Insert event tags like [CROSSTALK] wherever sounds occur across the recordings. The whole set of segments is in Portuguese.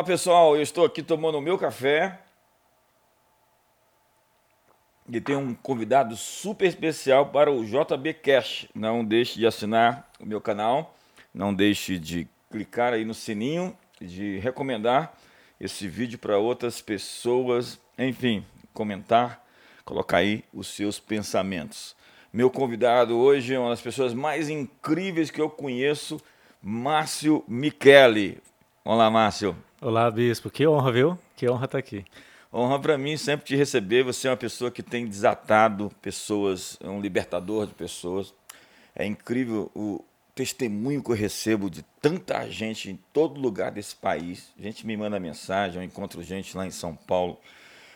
Olá pessoal, eu estou aqui tomando o meu café e tem um convidado super especial para o JB Cash. Não deixe de assinar o meu canal, não deixe de clicar aí no sininho, de recomendar esse vídeo para outras pessoas, enfim, comentar, colocar aí os seus pensamentos. Meu convidado hoje é uma das pessoas mais incríveis que eu conheço, Márcio Michele. Olá, Márcio. Olá, Bispo. Que honra, viu? Que honra estar aqui. Honra para mim sempre te receber. Você é uma pessoa que tem desatado pessoas, é um libertador de pessoas. É incrível o testemunho que eu recebo de tanta gente em todo lugar desse país. A gente me manda mensagem, eu encontro gente lá em São Paulo.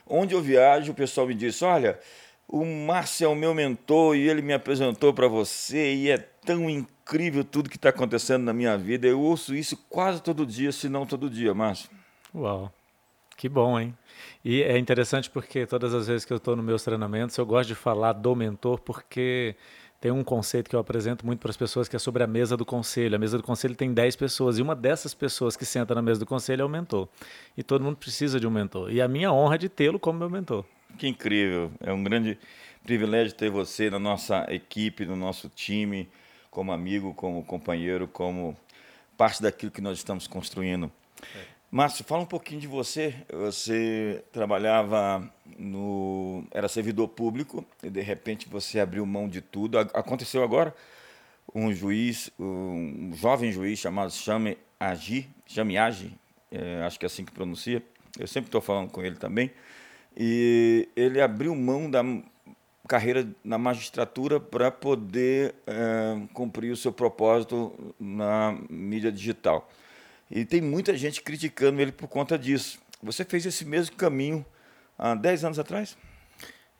Onde eu viajo, o pessoal me diz: Olha, o Márcio é o meu mentor e ele me apresentou para você e é tão incrível tudo que está acontecendo na minha vida. Eu ouço isso quase todo dia, se não todo dia, Márcio. Uau, que bom, hein? E é interessante porque todas as vezes que eu estou nos meus treinamentos, eu gosto de falar do mentor porque tem um conceito que eu apresento muito para as pessoas que é sobre a mesa do conselho. A mesa do conselho tem 10 pessoas e uma dessas pessoas que senta na mesa do conselho é o mentor. E todo mundo precisa de um mentor. E a minha honra é de tê-lo como meu mentor. Que incrível. É um grande privilégio ter você na nossa equipe, no nosso time, como amigo, como companheiro, como parte daquilo que nós estamos construindo. É. Márcio, fala um pouquinho de você. Você trabalhava no. era servidor público e de repente você abriu mão de tudo. Aconteceu agora um juiz, um jovem juiz chamado Chame Agi, Chame Agi, é, acho que é assim que pronuncia. Eu sempre estou falando com ele também. E ele abriu mão da carreira na magistratura para poder é, cumprir o seu propósito na mídia digital. E tem muita gente criticando ele por conta disso. Você fez esse mesmo caminho há 10 anos atrás?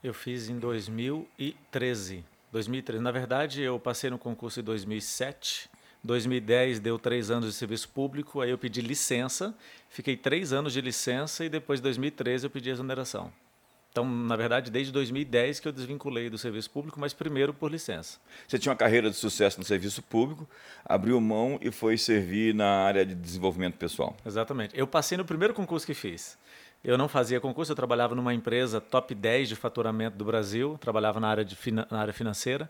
Eu fiz em 2013. 2013. Na verdade, eu passei no concurso em 2007. 2010 deu três anos de serviço público, aí eu pedi licença, fiquei três anos de licença e depois de 2013 eu pedi exoneração. Então, na verdade, desde 2010 que eu desvinculei do serviço público, mas primeiro por licença. Você tinha uma carreira de sucesso no serviço público, abriu mão e foi servir na área de desenvolvimento pessoal. Exatamente. Eu passei no primeiro concurso que fiz. Eu não fazia concurso, eu trabalhava numa empresa top 10 de faturamento do Brasil, trabalhava na área, de, na área financeira.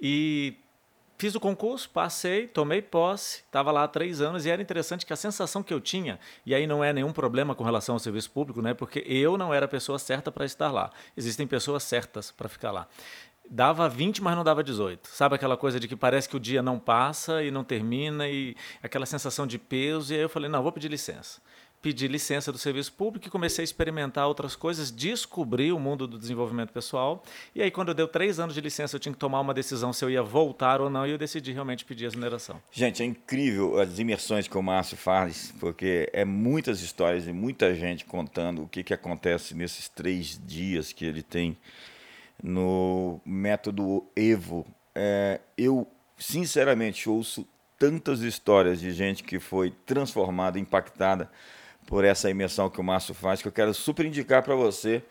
E Fiz o concurso, passei, tomei posse, estava lá há três anos e era interessante que a sensação que eu tinha, e aí não é nenhum problema com relação ao serviço público, né? porque eu não era a pessoa certa para estar lá. Existem pessoas certas para ficar lá. Dava 20, mas não dava 18. Sabe aquela coisa de que parece que o dia não passa e não termina, e aquela sensação de peso, e aí eu falei: não, vou pedir licença pedi licença do serviço público e comecei a experimentar outras coisas, descobri o mundo do desenvolvimento pessoal. E aí, quando eu deu três anos de licença, eu tinha que tomar uma decisão se eu ia voltar ou não, e eu decidi realmente pedir a exoneração. Gente, é incrível as imersões que o Márcio faz, porque é muitas histórias e muita gente contando o que, que acontece nesses três dias que ele tem no método Evo. É, eu, sinceramente, ouço tantas histórias de gente que foi transformada, impactada por essa imersão que o Márcio faz, que eu quero super indicar para você.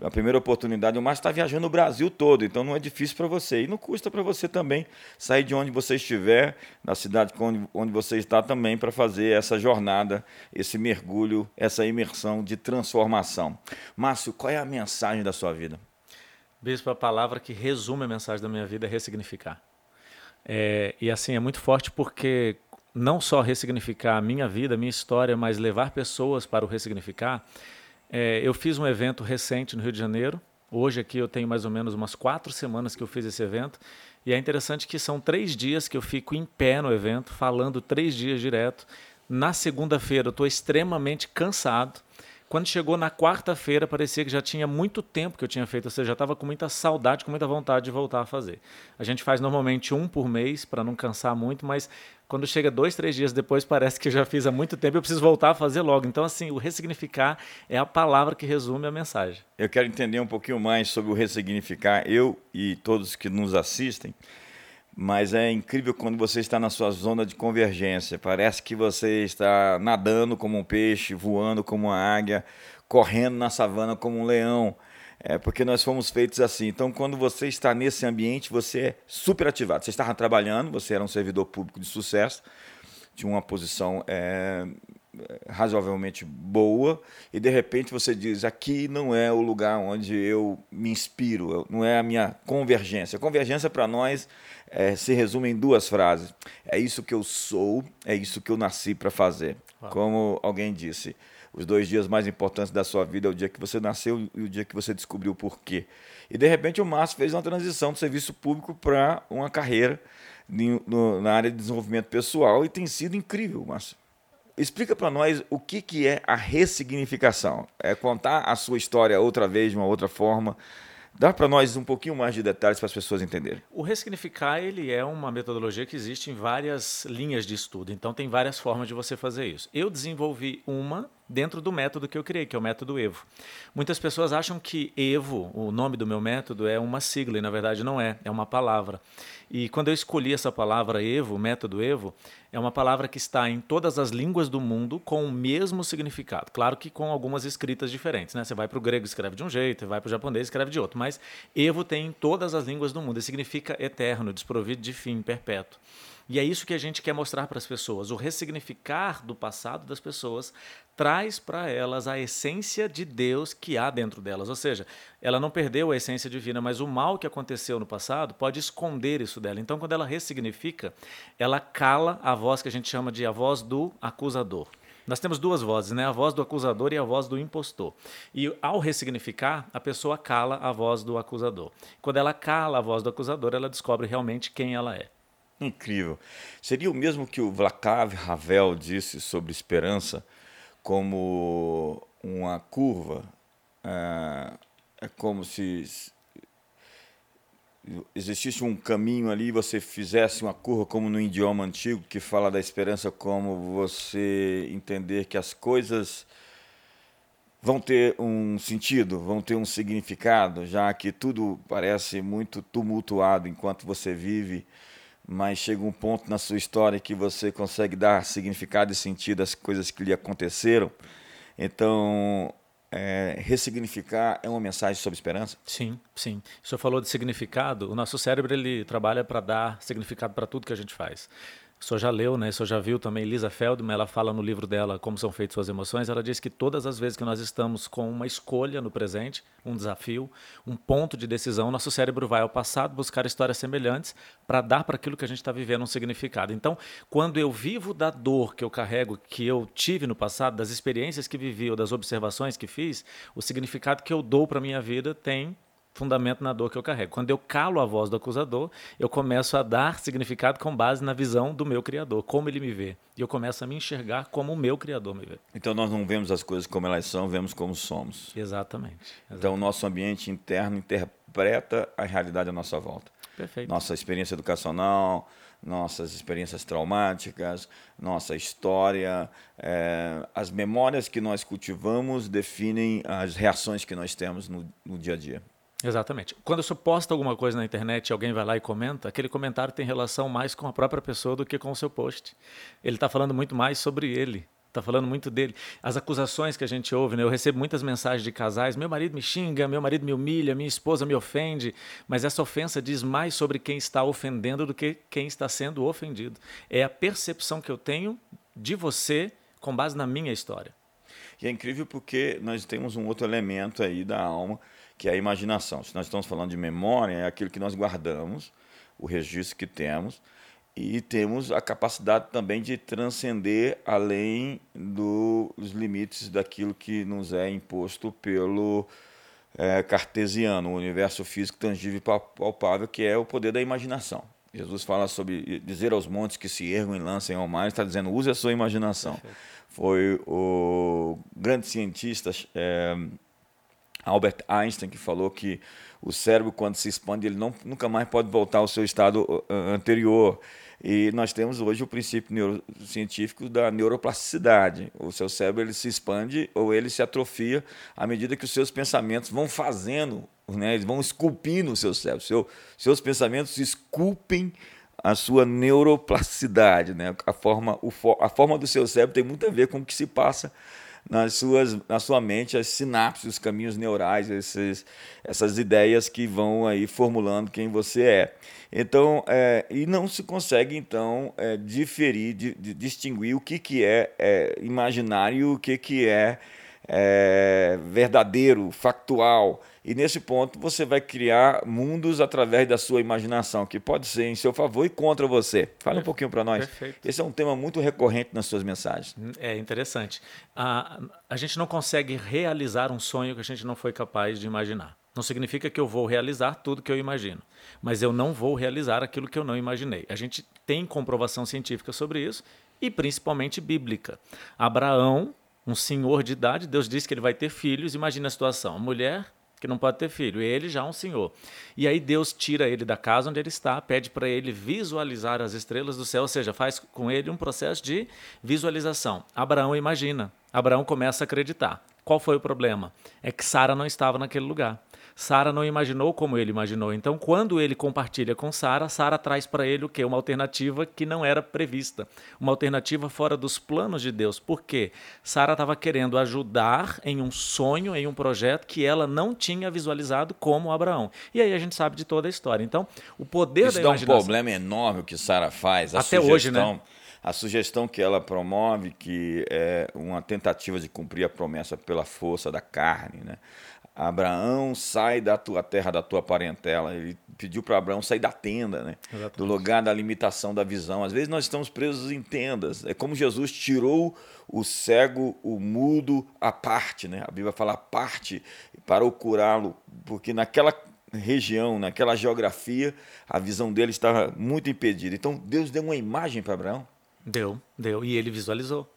A primeira oportunidade, o Márcio está viajando o Brasil todo, então não é difícil para você. E não custa para você também sair de onde você estiver, na cidade onde, você está também, para fazer essa jornada, esse mergulho, essa imersão de transformação. Márcio, qual é a mensagem da sua vida? Bispo, a palavra que resume a mensagem da minha vida é ressignificar. É, e assim, é muito forte porque não só ressignificar a minha vida, a minha história, mas levar pessoas para o ressignificar. É, eu fiz um evento recente no Rio de Janeiro. Hoje aqui eu tenho mais ou menos umas quatro semanas que eu fiz esse evento. E é interessante que são três dias que eu fico em pé no evento, falando três dias direto. Na segunda-feira eu estou extremamente cansado. Quando chegou na quarta-feira, parecia que já tinha muito tempo que eu tinha feito, ou seja, já estava com muita saudade, com muita vontade de voltar a fazer. A gente faz normalmente um por mês, para não cansar muito, mas quando chega dois, três dias depois, parece que eu já fiz há muito tempo e eu preciso voltar a fazer logo. Então, assim, o ressignificar é a palavra que resume a mensagem. Eu quero entender um pouquinho mais sobre o ressignificar, eu e todos que nos assistem mas é incrível quando você está na sua zona de convergência. Parece que você está nadando como um peixe, voando como uma águia, correndo na savana como um leão. É porque nós fomos feitos assim. Então, quando você está nesse ambiente, você é super ativado. Você estava trabalhando, você era um servidor público de sucesso, tinha uma posição é, razoavelmente boa e de repente você diz aqui não é o lugar onde eu me inspiro, não é a minha convergência. Convergência para nós é, se resume em duas frases: é isso que eu sou, é isso que eu nasci para fazer. Uau. Como alguém disse, os dois dias mais importantes da sua vida é o dia que você nasceu e o dia que você descobriu o porquê. E de repente o Márcio fez uma transição do serviço público para uma carreira na área de desenvolvimento pessoal e tem sido incrível, Márcio. Explica para nós o que, que é a ressignificação. É contar a sua história outra vez, de uma outra forma. Dá para nós um pouquinho mais de detalhes para as pessoas entenderem. O ressignificar ele é uma metodologia que existe em várias linhas de estudo. Então tem várias formas de você fazer isso. Eu desenvolvi uma dentro do método que eu criei, que é o método Evo. Muitas pessoas acham que Evo, o nome do meu método, é uma sigla, e na verdade não é, é uma palavra. E quando eu escolhi essa palavra Evo, método Evo, é uma palavra que está em todas as línguas do mundo com o mesmo significado. Claro que com algumas escritas diferentes, né? Você vai para o grego escreve de um jeito, vai para o japonês escreve de outro, mas Evo tem em todas as línguas do mundo e significa eterno, desprovido de fim, perpétuo. E é isso que a gente quer mostrar para as pessoas. O ressignificar do passado das pessoas traz para elas a essência de Deus que há dentro delas. Ou seja, ela não perdeu a essência divina, mas o mal que aconteceu no passado pode esconder isso dela. Então, quando ela ressignifica, ela cala a voz que a gente chama de a voz do acusador. Nós temos duas vozes, né? A voz do acusador e a voz do impostor. E ao ressignificar, a pessoa cala a voz do acusador. Quando ela cala a voz do acusador, ela descobre realmente quem ela é. Incrível. Seria o mesmo que o Václav Havel disse sobre esperança, como uma curva. É, é como se existisse um caminho ali, você fizesse uma curva como no idioma antigo que fala da esperança como você entender que as coisas vão ter um sentido, vão ter um significado, já que tudo parece muito tumultuado enquanto você vive mas chega um ponto na sua história que você consegue dar significado e sentido às coisas que lhe aconteceram. Então, é, ressignificar é uma mensagem sobre esperança? Sim, sim. O senhor falou de significado. O nosso cérebro ele trabalha para dar significado para tudo que a gente faz. O senhor já leu, né? O senhor já viu também Lisa Feldman, ela fala no livro dela Como São Feitas Suas Emoções, ela diz que todas as vezes que nós estamos com uma escolha no presente, um desafio, um ponto de decisão, nosso cérebro vai ao passado buscar histórias semelhantes para dar para aquilo que a gente está vivendo um significado. Então, quando eu vivo da dor que eu carrego, que eu tive no passado, das experiências que vivi ou das observações que fiz, o significado que eu dou para minha vida tem fundamento na dor que eu carrego. Quando eu calo a voz do acusador, eu começo a dar significado com base na visão do meu Criador, como ele me vê. E eu começo a me enxergar como o meu Criador me vê. Então nós não vemos as coisas como elas são, vemos como somos. Exatamente. exatamente. Então o nosso ambiente interno interpreta a realidade à nossa volta. Perfeito. Nossa experiência educacional, nossas experiências traumáticas, nossa história, é, as memórias que nós cultivamos definem as reações que nós temos no, no dia a dia. Exatamente. Quando eu posto alguma coisa na internet e alguém vai lá e comenta, aquele comentário tem relação mais com a própria pessoa do que com o seu post. Ele está falando muito mais sobre ele, está falando muito dele. As acusações que a gente ouve, né? eu recebo muitas mensagens de casais: meu marido me xinga, meu marido me humilha, minha esposa me ofende, mas essa ofensa diz mais sobre quem está ofendendo do que quem está sendo ofendido. É a percepção que eu tenho de você com base na minha história. E é incrível porque nós temos um outro elemento aí da alma que é a imaginação. Se nós estamos falando de memória, é aquilo que nós guardamos, o registro que temos, e temos a capacidade também de transcender além do, dos limites daquilo que nos é imposto pelo é, cartesiano, o universo físico tangível e palpável, que é o poder da imaginação. Jesus fala sobre dizer aos montes que se ergam e lancem ao mar, está dizendo use a sua imaginação. Perfeito. Foi o grande cientista é, Albert Einstein, que falou que o cérebro, quando se expande, ele não, nunca mais pode voltar ao seu estado uh, anterior. E nós temos hoje o princípio neurocientífico da neuroplasticidade. O seu cérebro ele se expande ou ele se atrofia à medida que os seus pensamentos vão fazendo, né, eles vão esculpindo o seu cérebro. Seu, seus pensamentos esculpem a sua neuroplasticidade. Né? A, forma, o, a forma do seu cérebro tem muito a ver com o que se passa nas suas, na sua mente as sinapses, os caminhos neurais, esses, essas ideias que vão aí formulando quem você é. Então, é, e não se consegue, então, é, diferir, distinguir o que, que é, é imaginário e o que, que é, é verdadeiro, factual. E nesse ponto você vai criar mundos através da sua imaginação, que pode ser em seu favor e contra você. Fala um pouquinho para nós. Perfeito. Esse é um tema muito recorrente nas suas mensagens. Hum, é interessante. A, a gente não consegue realizar um sonho que a gente não foi capaz de imaginar. Não significa que eu vou realizar tudo que eu imagino, mas eu não vou realizar aquilo que eu não imaginei. A gente tem comprovação científica sobre isso e principalmente bíblica. Abraão, um senhor de idade, Deus disse que ele vai ter filhos. Imagina a situação: a mulher que não pode ter filho. E ele já é um senhor. E aí Deus tira ele da casa onde ele está, pede para ele visualizar as estrelas do céu, ou seja, faz com ele um processo de visualização. Abraão imagina. Abraão começa a acreditar. Qual foi o problema? É que Sara não estava naquele lugar. Sara não imaginou como ele imaginou. Então, quando ele compartilha com Sara, Sara traz para ele o quê? Uma alternativa que não era prevista. Uma alternativa fora dos planos de Deus. Por quê? Sara estava querendo ajudar em um sonho, em um projeto que ela não tinha visualizado como Abraão. E aí a gente sabe de toda a história. Então, o poder Isso da imaginação... Isso dá um problema enorme o que Sara faz. Até sugestão... hoje, né? a sugestão que ela promove, que é uma tentativa de cumprir a promessa pela força da carne, né? Abraão, sai da tua terra, da tua parentela. Ele pediu para Abraão sair da tenda, né? do lugar da limitação da visão. Às vezes nós estamos presos em tendas. É como Jesus tirou o cego, o mudo, a parte. Né? A Bíblia fala a parte para o curá-lo, porque naquela região, naquela geografia, a visão dele estava muito impedida. Então Deus deu uma imagem para Abraão. Deu, deu. E ele visualizou.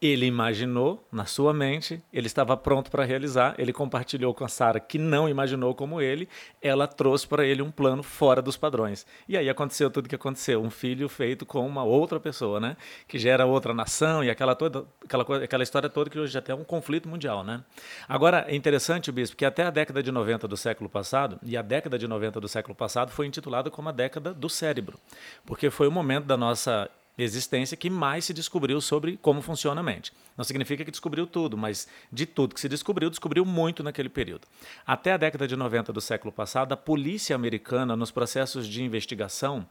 Ele imaginou na sua mente, ele estava pronto para realizar, ele compartilhou com a Sara, que não imaginou como ele, ela trouxe para ele um plano fora dos padrões. E aí aconteceu tudo o que aconteceu, um filho feito com uma outra pessoa, né? Que gera outra nação e aquela toda aquela aquela história toda que hoje já tem um conflito mundial, né? Agora é interessante, bispo, que até a década de 90 do século passado, e a década de 90 do século passado foi intitulada como a década do cérebro, porque foi o momento da nossa existência que mais se descobriu sobre como funciona a mente. Não significa que descobriu tudo, mas de tudo que se descobriu, descobriu muito naquele período. Até a década de 90 do século passado, a polícia americana, nos processos de investigação,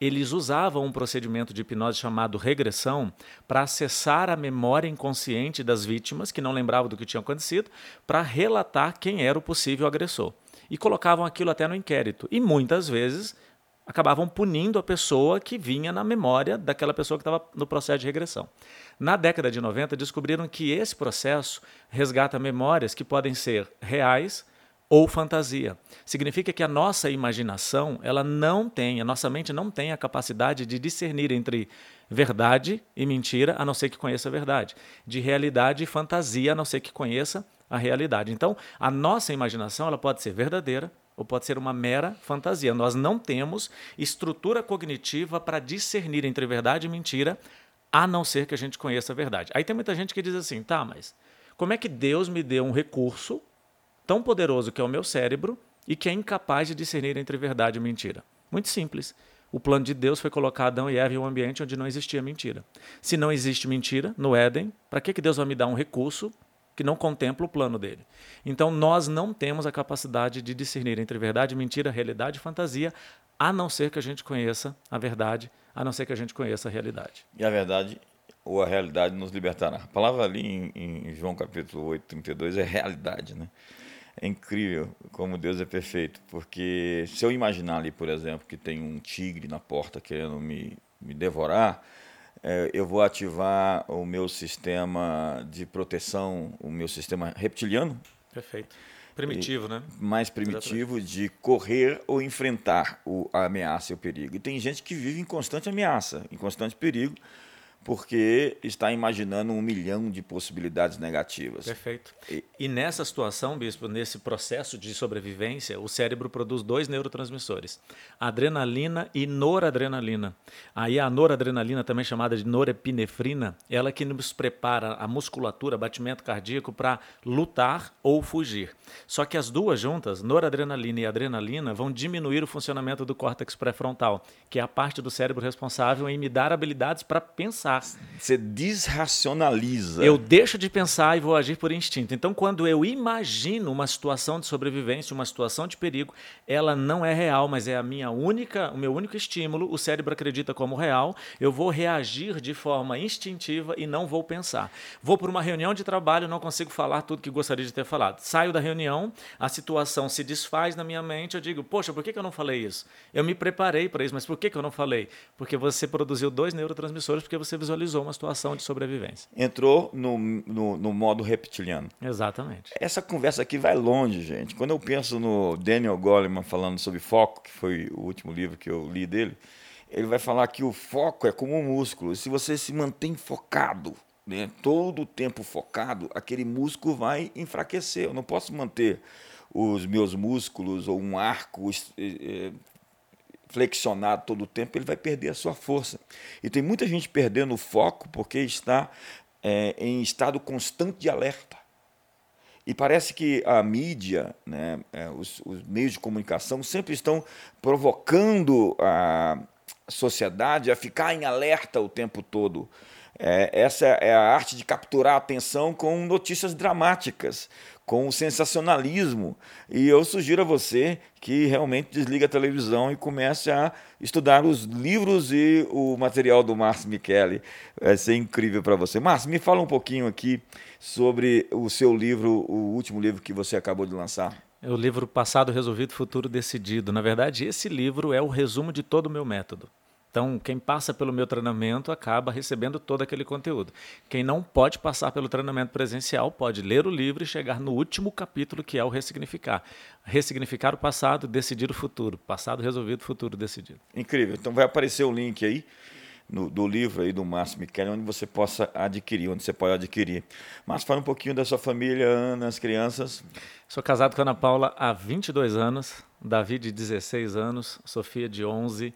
eles usavam um procedimento de hipnose chamado regressão para acessar a memória inconsciente das vítimas, que não lembravam do que tinha acontecido, para relatar quem era o possível agressor. E colocavam aquilo até no inquérito. E muitas vezes acabavam punindo a pessoa que vinha na memória daquela pessoa que estava no processo de regressão. Na década de 90, descobriram que esse processo resgata memórias que podem ser reais ou fantasia. Significa que a nossa imaginação, ela não tem, a nossa mente não tem a capacidade de discernir entre verdade e mentira, a não ser que conheça a verdade, de realidade e fantasia, a não ser que conheça a realidade. Então, a nossa imaginação, ela pode ser verdadeira ou pode ser uma mera fantasia. Nós não temos estrutura cognitiva para discernir entre verdade e mentira, a não ser que a gente conheça a verdade. Aí tem muita gente que diz assim: tá, mas como é que Deus me deu um recurso tão poderoso que é o meu cérebro e que é incapaz de discernir entre verdade e mentira? Muito simples. O plano de Deus foi colocar Adão e Eva em um ambiente onde não existia mentira. Se não existe mentira no Éden, para que Deus vai me dar um recurso que não contempla o plano dele. Então nós não temos a capacidade de discernir entre verdade, mentira, realidade e fantasia, a não ser que a gente conheça a verdade, a não ser que a gente conheça a realidade. E a verdade ou a realidade nos libertará. A palavra ali em, em João capítulo 8, 32 é realidade, né? É incrível como Deus é perfeito, porque se eu imaginar ali, por exemplo, que tem um tigre na porta querendo me, me devorar, eu vou ativar o meu sistema de proteção, o meu sistema reptiliano. Perfeito. Primitivo, né? Mais primitivo Exatamente. de correr ou enfrentar o, a ameaça e o perigo. E tem gente que vive em constante ameaça, em constante perigo, porque está imaginando um milhão de possibilidades negativas. Perfeito. E, e, nessa situação, bispo, nesse processo de sobrevivência, o cérebro produz dois neurotransmissores, adrenalina e noradrenalina. Aí a noradrenalina, também chamada de norepinefrina, ela que nos prepara a musculatura, batimento cardíaco para lutar ou fugir. Só que as duas juntas, noradrenalina e adrenalina, vão diminuir o funcionamento do córtex pré-frontal, que é a parte do cérebro responsável em me dar habilidades para pensar pensar. Você desracionaliza. Eu deixo de pensar e vou agir por instinto. Então, quando eu imagino uma situação de sobrevivência, uma situação de perigo, ela não é real, mas é a minha única, o meu único estímulo. O cérebro acredita como real. Eu vou reagir de forma instintiva e não vou pensar. Vou para uma reunião de trabalho, não consigo falar tudo que gostaria de ter falado. Saio da reunião, a situação se desfaz na minha mente. Eu digo, poxa, por que eu não falei isso? Eu me preparei para isso, mas por que eu não falei? Porque você produziu dois neurotransmissores porque você visualizou uma situação de sobrevivência. Entrou no, no, no, modo reptiliano. Exatamente. Essa conversa aqui vai longe, gente. Quando eu penso no Daniel Goleman falando sobre foco, que foi o último livro que eu li dele, ele vai falar que o foco é como um músculo. Se você se mantém focado, né, todo o tempo focado, aquele músculo vai enfraquecer. Eu não posso manter os meus músculos ou um arco eh, flexionado todo o tempo, ele vai perder a sua força. E tem muita gente perdendo o foco porque está é, em estado constante de alerta. E parece que a mídia, né, é, os, os, meios de comunicação sempre estão provocando a sociedade a ficar em alerta o tempo todo. É, essa é a arte de capturar a atenção com notícias dramáticas, com o sensacionalismo. E eu sugiro a você que realmente desligue a televisão e comece a estudar os livros e o material do Márcio Michele. Vai ser incrível para você. Márcio, me fala um pouquinho aqui sobre o seu livro, o último livro que você acabou de lançar. É o livro Passado Resolvido, Futuro Decidido. Na verdade, esse livro é o resumo de todo o meu método. Então, quem passa pelo meu treinamento acaba recebendo todo aquele conteúdo. Quem não pode passar pelo treinamento presencial pode ler o livro e chegar no último capítulo, que é o ressignificar. Ressignificar o passado, decidir o futuro. Passado resolvido, futuro decidido. Incrível. Então vai aparecer o link aí. No, do livro aí do Márcio Michele, onde você possa adquirir, onde você pode adquirir. Márcio, fala um pouquinho da sua família, Ana, as crianças. Sou casado com a Ana Paula há 22 anos, Davi de 16 anos, Sofia de 11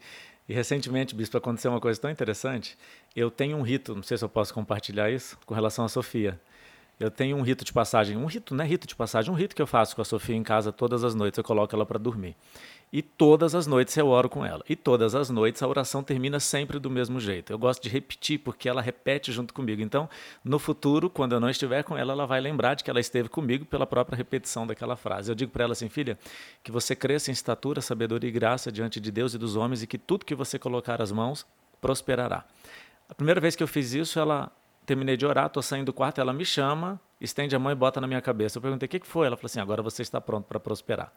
e recentemente, Bispo, aconteceu uma coisa tão interessante. Eu tenho um rito, não sei se eu posso compartilhar isso, com relação à Sofia. Eu tenho um rito de passagem, um rito, não é rito de passagem, um rito que eu faço com a Sofia em casa todas as noites, eu coloco ela para dormir. E todas as noites eu oro com ela. E todas as noites a oração termina sempre do mesmo jeito. Eu gosto de repetir porque ela repete junto comigo. Então, no futuro, quando eu não estiver com ela, ela vai lembrar de que ela esteve comigo pela própria repetição daquela frase. Eu digo para ela assim, filha, que você cresça em estatura, sabedoria e graça diante de Deus e dos homens e que tudo que você colocar as mãos prosperará. A primeira vez que eu fiz isso, ela terminei de orar, estou saindo do quarto, ela me chama, estende a mão e bota na minha cabeça. Eu perguntei, o que, que foi? Ela falou assim, agora você está pronto para prosperar.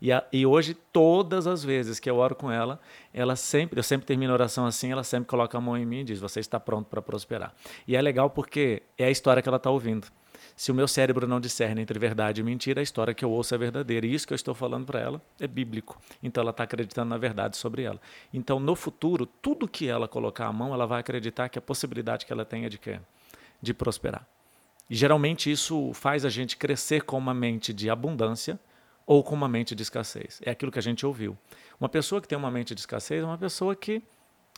E, a, e hoje, todas as vezes que eu oro com ela, ela sempre, eu sempre termino a oração assim, ela sempre coloca a mão em mim e diz, você está pronto para prosperar. E é legal porque é a história que ela está ouvindo. Se o meu cérebro não discerne entre verdade e mentira, a história que eu ouço é verdadeira. E isso que eu estou falando para ela é bíblico. Então ela está acreditando na verdade sobre ela. Então no futuro, tudo que ela colocar a mão, ela vai acreditar que a possibilidade que ela tem é de quê? De prosperar. E geralmente isso faz a gente crescer com uma mente de abundância ou com uma mente de escassez. É aquilo que a gente ouviu. Uma pessoa que tem uma mente de escassez é uma pessoa que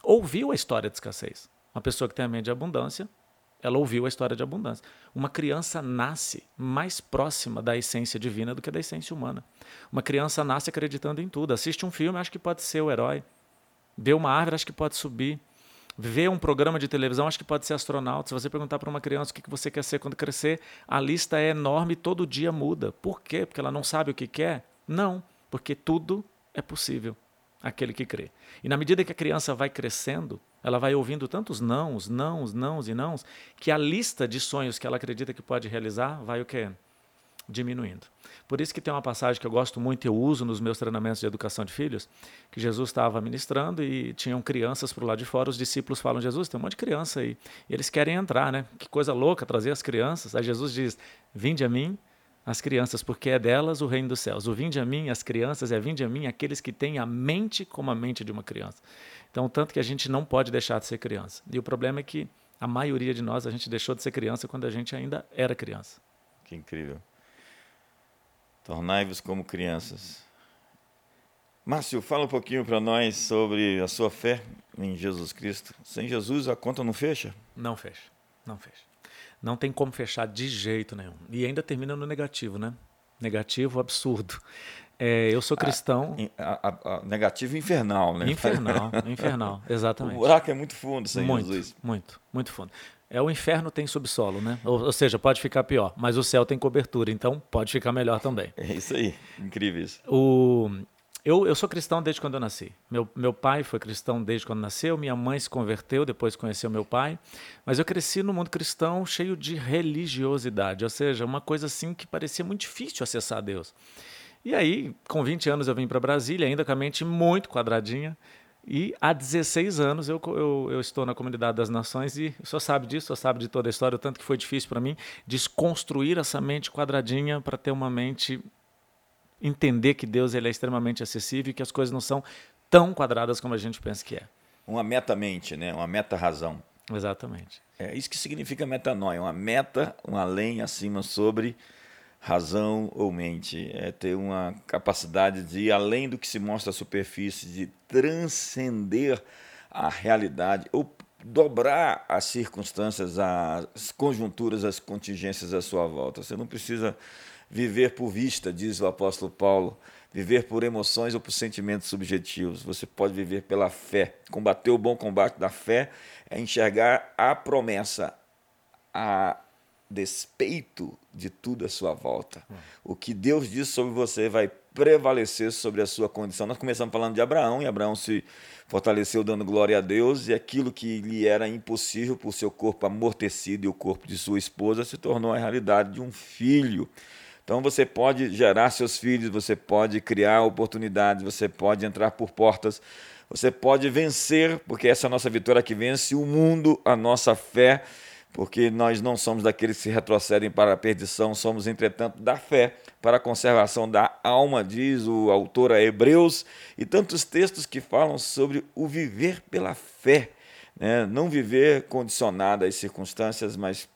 ouviu a história de escassez. Uma pessoa que tem a mente de abundância ela ouviu a história de abundância. Uma criança nasce mais próxima da essência divina do que da essência humana. Uma criança nasce acreditando em tudo. Assiste um filme, acha que pode ser o herói. Vê uma árvore, acha que pode subir. Vê um programa de televisão, acha que pode ser astronauta. Se você perguntar para uma criança o que você quer ser quando crescer, a lista é enorme e todo dia muda. Por quê? Porque ela não sabe o que quer? Não, porque tudo é possível aquele que crê. E na medida que a criança vai crescendo, ela vai ouvindo tantos nãos, nãos, nãos e nãos, que a lista de sonhos que ela acredita que pode realizar vai o quê? Diminuindo. Por isso que tem uma passagem que eu gosto muito e eu uso nos meus treinamentos de educação de filhos, que Jesus estava ministrando e tinham crianças para o lado de fora, os discípulos falam, Jesus, tem um monte de criança aí, e eles querem entrar, né? Que coisa louca trazer as crianças. Aí Jesus diz, vinde a mim as crianças, porque é delas o reino dos céus. O vinde a mim, as crianças, é vinde a mim aqueles que têm a mente como a mente de uma criança. Então, tanto que a gente não pode deixar de ser criança. E o problema é que a maioria de nós, a gente deixou de ser criança quando a gente ainda era criança. Que incrível. Tornai-vos como crianças. Márcio, fala um pouquinho para nós sobre a sua fé em Jesus Cristo. Sem Jesus, a conta não fecha? Não fecha, não fecha. Não tem como fechar de jeito nenhum. E ainda termina no negativo, né? Negativo absurdo. É, eu sou cristão. A, a, a, negativo infernal, né? Infernal, [LAUGHS] infernal, exatamente. O buraco é muito fundo, Senhor muito, Jesus. Muito, muito fundo. É o inferno tem subsolo, né? Ou, ou, seja, pode ficar pior, mas o céu tem cobertura, então pode ficar melhor também. É isso aí, incrível isso. O, eu, eu sou cristão desde quando eu nasci. Meu, meu pai foi cristão desde quando nasceu, minha mãe se converteu, depois conheceu meu pai. Mas eu cresci no mundo cristão cheio de religiosidade, ou seja, uma coisa assim que parecia muito difícil acessar Deus. E aí, com 20 anos, eu vim para Brasília, ainda com a mente muito quadradinha. E há 16 anos eu, eu, eu, estou na Comunidade das Nações e senhor sabe disso, senhor sabe de toda a história, o tanto que foi difícil para mim desconstruir essa mente quadradinha para ter uma mente entender que Deus ele é extremamente acessível e que as coisas não são tão quadradas como a gente pensa que é. Uma meta-mente, né? uma meta-razão. Exatamente. É isso que significa metanoia, uma meta, um além, acima, sobre razão ou mente. É ter uma capacidade de ir além do que se mostra à superfície, de transcender a realidade, ou dobrar as circunstâncias, as conjunturas, as contingências à sua volta. Você não precisa viver por vista, diz o apóstolo Paulo, viver por emoções ou por sentimentos subjetivos. Você pode viver pela fé. Combater o bom combate da fé é enxergar a promessa, a despeito de tudo à sua volta. O que Deus diz sobre você vai prevalecer sobre a sua condição. Nós começamos falando de Abraão, e Abraão se fortaleceu dando glória a Deus, e aquilo que lhe era impossível por seu corpo amortecido e o corpo de sua esposa se tornou a realidade de um filho. Então você pode gerar seus filhos, você pode criar oportunidades, você pode entrar por portas, você pode vencer, porque essa é a nossa vitória que vence o mundo, a nossa fé, porque nós não somos daqueles que retrocedem para a perdição, somos, entretanto, da fé para a conservação da alma, diz o autor a Hebreus, e tantos textos que falam sobre o viver pela fé. Né? Não viver condicionado às circunstâncias, mas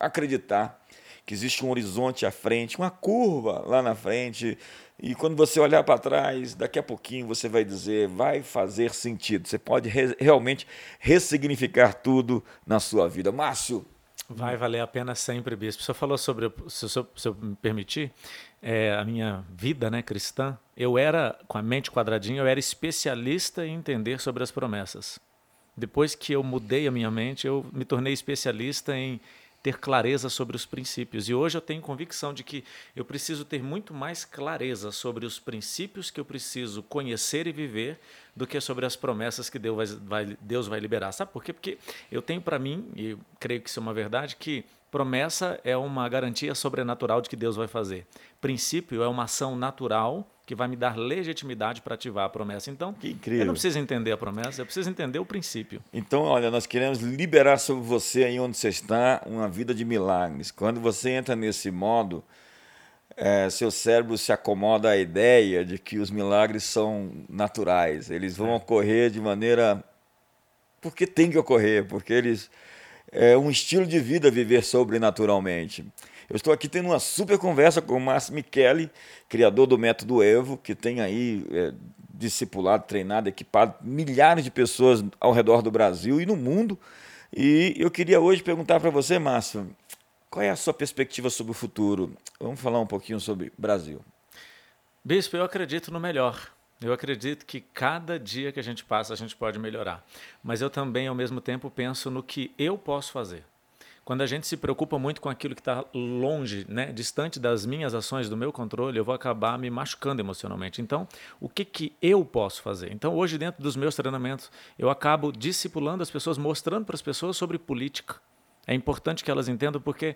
acreditar que existe um horizonte à frente, uma curva lá na frente, e quando você olhar para trás, daqui a pouquinho você vai dizer, vai fazer sentido. Você pode re realmente ressignificar tudo na sua vida. Márcio. Vai valer a pena sempre, Bispo. Você falou sobre, se, se, eu me permitir, é, a minha vida né, cristã, eu era, com a mente quadradinha, eu era especialista em entender sobre as promessas. Depois que eu mudei a minha mente, eu me tornei especialista em ter clareza sobre os princípios. E hoje eu tenho convicção de que eu preciso ter muito mais clareza sobre os princípios que eu preciso conhecer e viver do que sobre as promessas que Deus vai, vai Deus vai liberar. Sabe por quê? Porque eu tenho para mim, e creio que isso é uma verdade, que promessa é uma garantia sobrenatural de que Deus vai fazer. Princípio é uma ação natural que vai me dar legitimidade para ativar a promessa. Então, que incrível. eu não preciso entender a promessa, eu preciso entender o princípio. Então, olha, nós queremos liberar sobre você aí onde você está uma vida de milagres. Quando você entra nesse modo, é, seu cérebro se acomoda à ideia de que os milagres são naturais. Eles vão é. ocorrer de maneira porque tem que ocorrer, porque eles é um estilo de vida viver sobrenaturalmente. Eu estou aqui tendo uma super conversa com o Márcio Michele, criador do método Evo, que tem aí é, discipulado, treinado, equipado milhares de pessoas ao redor do Brasil e no mundo. E eu queria hoje perguntar para você, Márcio, qual é a sua perspectiva sobre o futuro? Vamos falar um pouquinho sobre Brasil. Bispo, eu acredito no melhor. Eu acredito que cada dia que a gente passa a gente pode melhorar. Mas eu também, ao mesmo tempo, penso no que eu posso fazer. Quando a gente se preocupa muito com aquilo que está longe, né, distante das minhas ações, do meu controle, eu vou acabar me machucando emocionalmente. Então, o que, que eu posso fazer? Então, hoje, dentro dos meus treinamentos, eu acabo discipulando as pessoas, mostrando para as pessoas sobre política. É importante que elas entendam, porque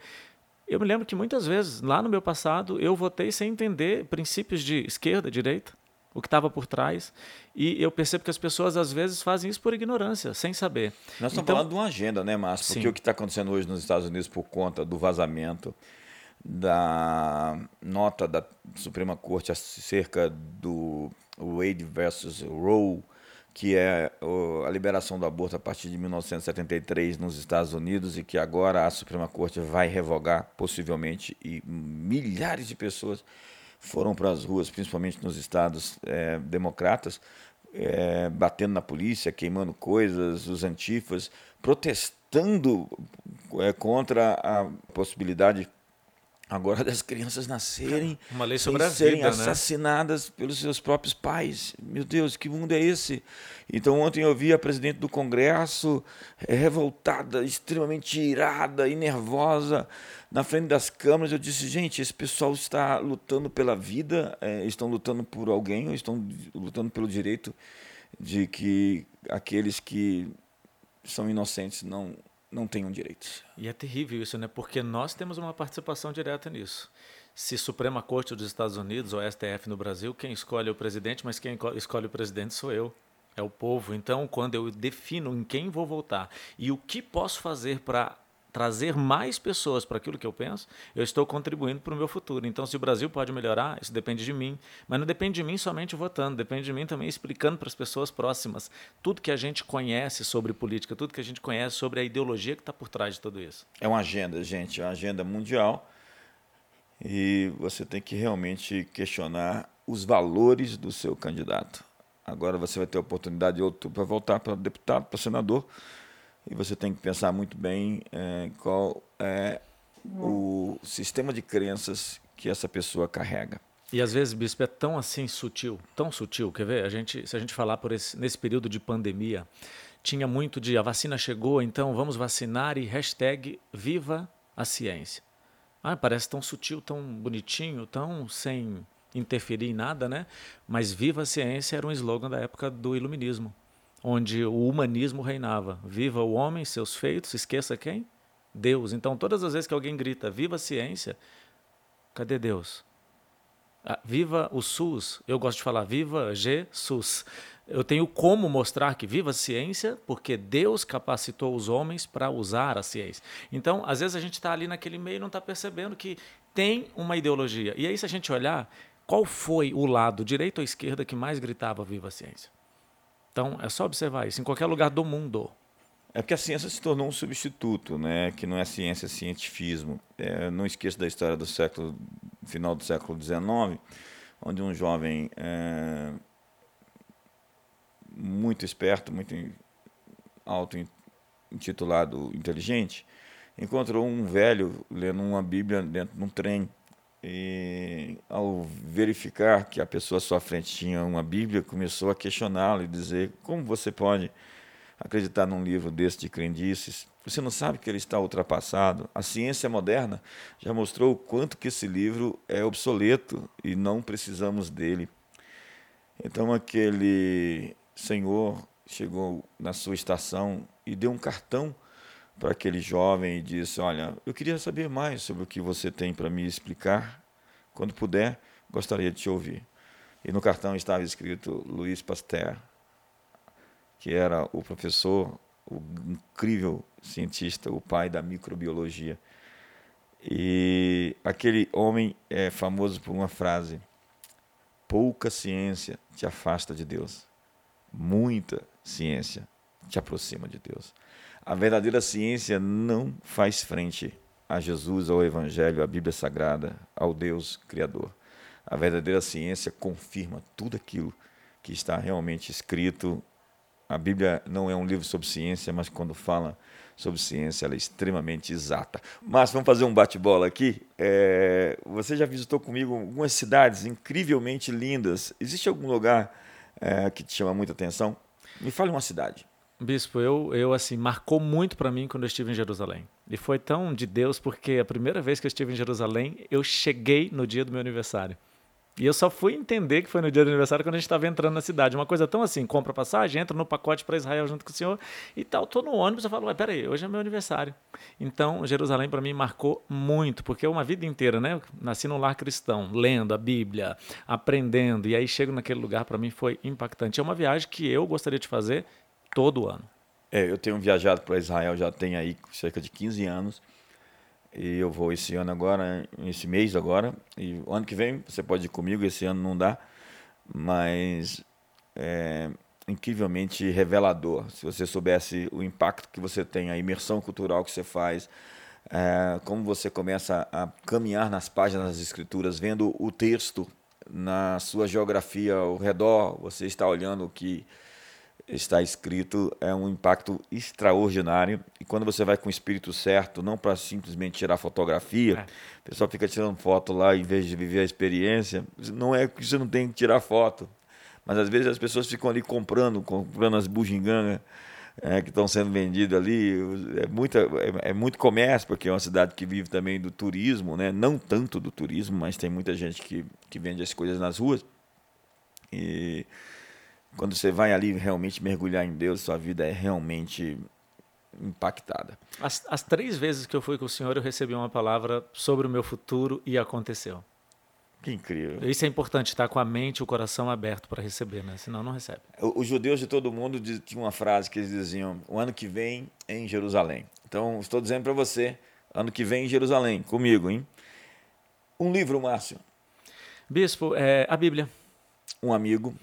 eu me lembro que muitas vezes, lá no meu passado, eu votei sem entender princípios de esquerda, direita o que estava por trás. E eu percebo que as pessoas às vezes fazem isso por ignorância, sem saber. Nós estamos então, falando de uma agenda, né, Márcio? Porque sim. o que está acontecendo hoje nos Estados Unidos por conta do vazamento da nota da Suprema Corte acerca do Wade versus Roe, que é a liberação do aborto a partir de 1973 nos Estados Unidos e que agora a Suprema Corte vai revogar possivelmente e milhares de pessoas foram para as ruas, principalmente nos estados é, democratas, é, batendo na polícia, queimando coisas, os antifas, protestando é, contra a possibilidade Agora das crianças nascerem [LAUGHS] Uma lei sobre serem né? assassinadas pelos seus próprios pais. Meu Deus, que mundo é esse? Então ontem eu vi a presidente do Congresso eh, revoltada, extremamente irada e nervosa na frente das câmeras. Eu disse, gente, esse pessoal está lutando pela vida, eh, estão lutando por alguém, ou estão lutando pelo direito de que aqueles que são inocentes não não tenham direitos. E é terrível isso, né? Porque nós temos uma participação direta nisso. Se Suprema Corte dos Estados Unidos ou STF no Brasil, quem escolhe é o presidente, mas quem escolhe o presidente sou eu. É o povo. Então, quando eu defino em quem vou votar e o que posso fazer para trazer mais pessoas para aquilo que eu penso, eu estou contribuindo para o meu futuro. Então, se o Brasil pode melhorar, isso depende de mim. Mas não depende de mim somente votando, depende de mim também explicando para as pessoas próximas tudo que a gente conhece sobre política, tudo que a gente conhece sobre a ideologia que está por trás de tudo isso. É uma agenda, gente, é uma agenda mundial. E você tem que realmente questionar os valores do seu candidato. Agora você vai ter a oportunidade de outro para voltar para deputado, para senador e você tem que pensar muito bem é, qual é o sistema de crenças que essa pessoa carrega. E às vezes, bispo, é tão assim sutil, tão sutil. Quer ver? A gente, se a gente falar por esse, nesse período de pandemia, tinha muito de a vacina chegou, então vamos vacinar e hashtag viva a ciência. Ah, parece tão sutil, tão bonitinho, tão sem interferir em nada, né? Mas viva a ciência era um slogan da época do iluminismo onde o humanismo reinava. Viva o homem, seus feitos, esqueça quem? Deus. Então, todas as vezes que alguém grita viva a ciência, cadê Deus? Ah, viva o SUS. Eu gosto de falar viva Jesus. Eu tenho como mostrar que viva a ciência, porque Deus capacitou os homens para usar a ciência. Então, às vezes a gente está ali naquele meio e não está percebendo que tem uma ideologia. E aí, se a gente olhar, qual foi o lado, direita ou esquerda, que mais gritava viva a ciência? Então, é só observar isso em qualquer lugar do mundo. É porque a ciência se tornou um substituto, né? que não é ciência, é cientifismo. É, não esqueço da história do século, final do século XIX, onde um jovem é, muito esperto, muito auto-intitulado inteligente, encontrou um velho lendo uma Bíblia dentro de um trem e ao verificar que a pessoa à sua frente tinha uma Bíblia, começou a questioná-lo e dizer: como você pode acreditar num livro desse de crendices? Você não sabe que ele está ultrapassado? A ciência moderna já mostrou o quanto que esse livro é obsoleto e não precisamos dele. Então aquele senhor chegou na sua estação e deu um cartão para aquele jovem e disse: Olha, eu queria saber mais sobre o que você tem para me explicar. Quando puder, gostaria de te ouvir. E no cartão estava escrito Luiz Pasteur, que era o professor, o incrível cientista, o pai da microbiologia. E aquele homem é famoso por uma frase: pouca ciência te afasta de Deus, muita ciência te aproxima de Deus. A verdadeira ciência não faz frente a Jesus, ao Evangelho, à Bíblia Sagrada, ao Deus Criador. A verdadeira ciência confirma tudo aquilo que está realmente escrito. A Bíblia não é um livro sobre ciência, mas quando fala sobre ciência, ela é extremamente exata. Mas vamos fazer um bate-bola aqui. É, você já visitou comigo algumas cidades incrivelmente lindas. Existe algum lugar é, que te chama muita atenção? Me fale uma cidade. Bispo, eu, eu assim, marcou muito para mim quando eu estive em Jerusalém. E foi tão de Deus porque a primeira vez que eu estive em Jerusalém, eu cheguei no dia do meu aniversário. E eu só fui entender que foi no dia do aniversário quando a gente estava entrando na cidade. Uma coisa tão assim, compra passagem, entra no pacote para Israel junto com o senhor e tal. Tô no ônibus, eu falo, mas peraí, hoje é meu aniversário. Então, Jerusalém para mim marcou muito, porque uma vida inteira, né? Nasci num lar cristão, lendo a Bíblia, aprendendo, e aí chego naquele lugar, para mim foi impactante. É uma viagem que eu gostaria de fazer todo ano. É, eu tenho viajado para Israel já tem aí cerca de 15 anos. E eu vou esse ano agora, esse mês agora. E ano que vem você pode ir comigo, esse ano não dá. Mas é incrivelmente revelador. Se você soubesse o impacto que você tem, a imersão cultural que você faz, é, como você começa a caminhar nas páginas das escrituras, vendo o texto na sua geografia ao redor, você está olhando o que está escrito, é um impacto extraordinário. E quando você vai com o espírito certo, não para simplesmente tirar fotografia, é. o pessoal fica tirando foto lá em vez de viver a experiência. Não é que você não tem que tirar foto, mas às vezes as pessoas ficam ali comprando, comprando as bugigangas é, que estão sendo vendidas ali. É, muita, é, é, muito comércio, porque é uma cidade que vive também do turismo, né? não tanto do turismo, mas tem muita gente que, que vende as coisas nas ruas. E quando você vai ali realmente mergulhar em Deus, sua vida é realmente impactada. As, as três vezes que eu fui com o Senhor, eu recebi uma palavra sobre o meu futuro e aconteceu. Que incrível. Isso é importante, estar com a mente e o coração aberto para receber, né? senão não recebe. Os judeus de todo mundo tinham uma frase que eles diziam: o ano que vem é em Jerusalém. Então, estou dizendo para você: ano que vem em Jerusalém, comigo, hein? Um livro, Márcio. Bispo, é a Bíblia. Um amigo.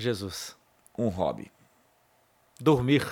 Jesus. Um hobby. Dormir.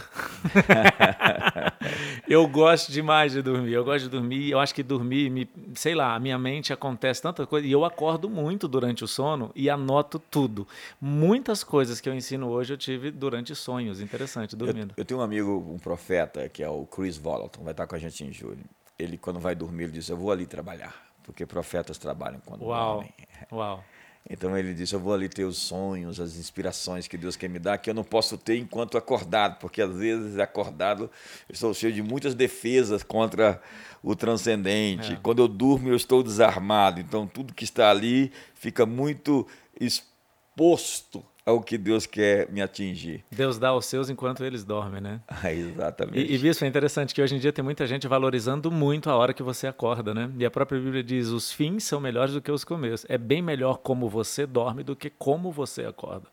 [LAUGHS] eu gosto demais de dormir. Eu gosto de dormir. Eu acho que dormir, me, sei lá, a minha mente acontece tanta coisa. E eu acordo muito durante o sono e anoto tudo. Muitas coisas que eu ensino hoje eu tive durante sonhos. Interessante, dormindo. Eu, eu tenho um amigo, um profeta, que é o Chris Volaton, vai estar com a gente em julho. Ele, quando vai dormir, ele diz: Eu vou ali trabalhar. Porque profetas trabalham quando Uau. dormem. Uau. Então ele disse: Eu vou ali ter os sonhos, as inspirações que Deus quer me dar, que eu não posso ter enquanto acordado, porque às vezes acordado eu estou cheio de muitas defesas contra o transcendente. É. Quando eu durmo, eu estou desarmado. Então tudo que está ali fica muito exposto ao que Deus quer me atingir. Deus dá aos seus enquanto eles dormem, né? [LAUGHS] Ah, exatamente. E, e isso é interessante que hoje em dia tem muita gente valorizando muito a hora que você acorda, né? E a própria Bíblia diz: os fins são melhores do que os começos. É bem melhor como você dorme do que como você acorda.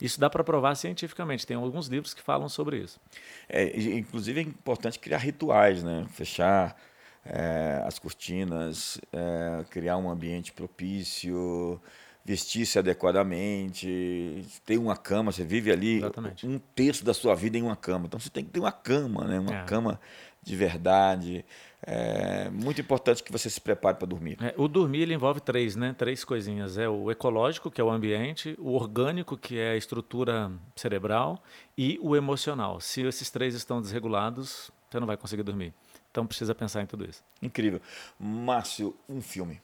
Isso dá para provar cientificamente. Tem alguns livros que falam sobre isso. É, inclusive é importante criar rituais, né? Fechar é, as cortinas, é, criar um ambiente propício vestir-se adequadamente, ter uma cama, você vive ali Exatamente. um terço da sua vida em uma cama. Então você tem que ter uma cama, né? uma é. cama de verdade. É muito importante que você se prepare para dormir. É, o dormir ele envolve três, né? Três coisinhas. É o ecológico, que é o ambiente, o orgânico, que é a estrutura cerebral, e o emocional. Se esses três estão desregulados, você não vai conseguir dormir. Então precisa pensar em tudo isso. Incrível. Márcio, um filme.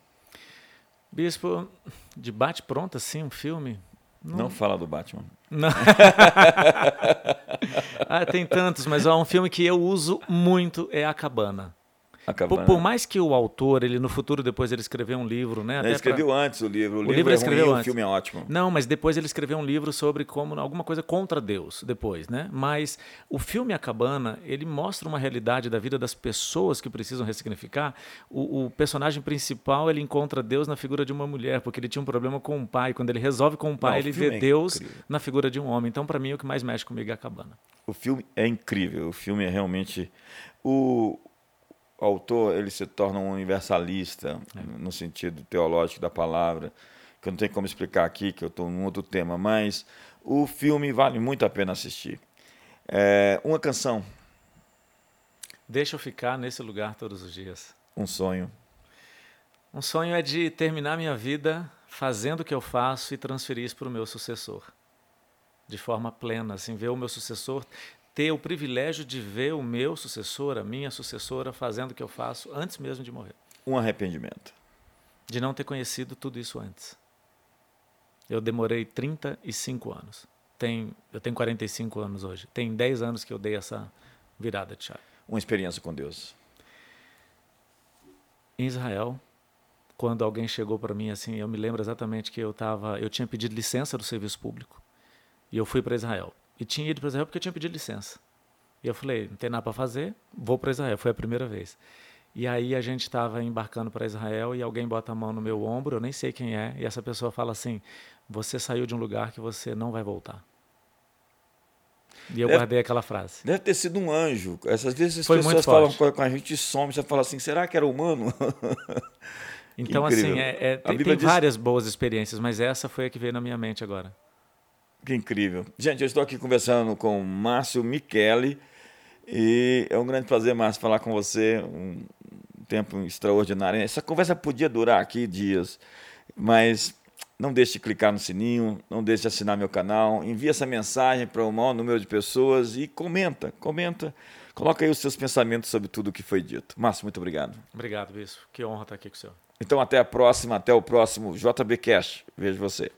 Bispo, de bate-pronto assim, um filme? Não, não fala do Batman. Não. [LAUGHS] ah, tem tantos, mas ó, um filme que eu uso muito é A Cabana. Por, por, mais que o autor, ele no futuro depois ele escreveu um livro, né? Ele escreveu pra... antes o livro. O, o livro, livro é escreveu ruim, antes. o filme é ótimo. Não, mas depois ele escreveu um livro sobre como alguma coisa contra Deus depois, né? Mas o filme A Cabana, ele mostra uma realidade da vida das pessoas que precisam ressignificar. O, o personagem principal, ele encontra Deus na figura de uma mulher, porque ele tinha um problema com o pai. Quando ele resolve com o pai, Não, ele vê é Deus incrível. na figura de um homem. Então, para mim, o que mais mexe comigo é A Cabana. O filme é incrível. O filme é realmente o o autor ele se torna um universalista é. no sentido teológico da palavra, que eu não tenho como explicar aqui, que eu estou num outro tema, mas o filme vale muito a pena assistir. É, uma canção. Deixa eu ficar nesse lugar todos os dias. Um sonho. Um sonho é de terminar minha vida fazendo o que eu faço e transferir isso para o meu sucessor. De forma plena, assim, ver o meu sucessor ter o privilégio de ver o meu sucessor, a minha sucessora, fazendo o que eu faço antes mesmo de morrer. Um arrependimento. De não ter conhecido tudo isso antes. Eu demorei 35 anos. Tem, eu tenho 45 anos hoje. Tem 10 anos que eu dei essa virada de chave. Uma experiência com Deus. Em Israel, quando alguém chegou para mim assim, eu me lembro exatamente que eu tava, eu tinha pedido licença do serviço público e eu fui para Israel. E tinha ido para Israel porque eu tinha pedido licença. E eu falei, não tem nada para fazer, vou para Israel. Foi a primeira vez. E aí a gente estava embarcando para Israel e alguém bota a mão no meu ombro, eu nem sei quem é, e essa pessoa fala assim: "Você saiu de um lugar que você não vai voltar". E eu deve, guardei aquela frase. Deve ter sido um anjo. Essas vezes as Foi pessoas falam com a gente e some, você fala assim: "Será que era humano?" [LAUGHS] então assim, é, é tem, tem diz... várias boas experiências, mas essa foi a que veio na minha mente agora. Que incrível. Gente, eu estou aqui conversando com Márcio Michele e é um grande prazer, Márcio, falar com você. Um tempo extraordinário. Essa conversa podia durar aqui dias, mas não deixe de clicar no sininho, não deixe de assinar meu canal, envie essa mensagem para o maior número de pessoas e comenta, comenta. Coloca aí os seus pensamentos sobre tudo o que foi dito. Márcio, muito obrigado. Obrigado, Bispo. Que honra estar aqui com o senhor. Então, até a próxima, até o próximo JB Cash. Vejo você.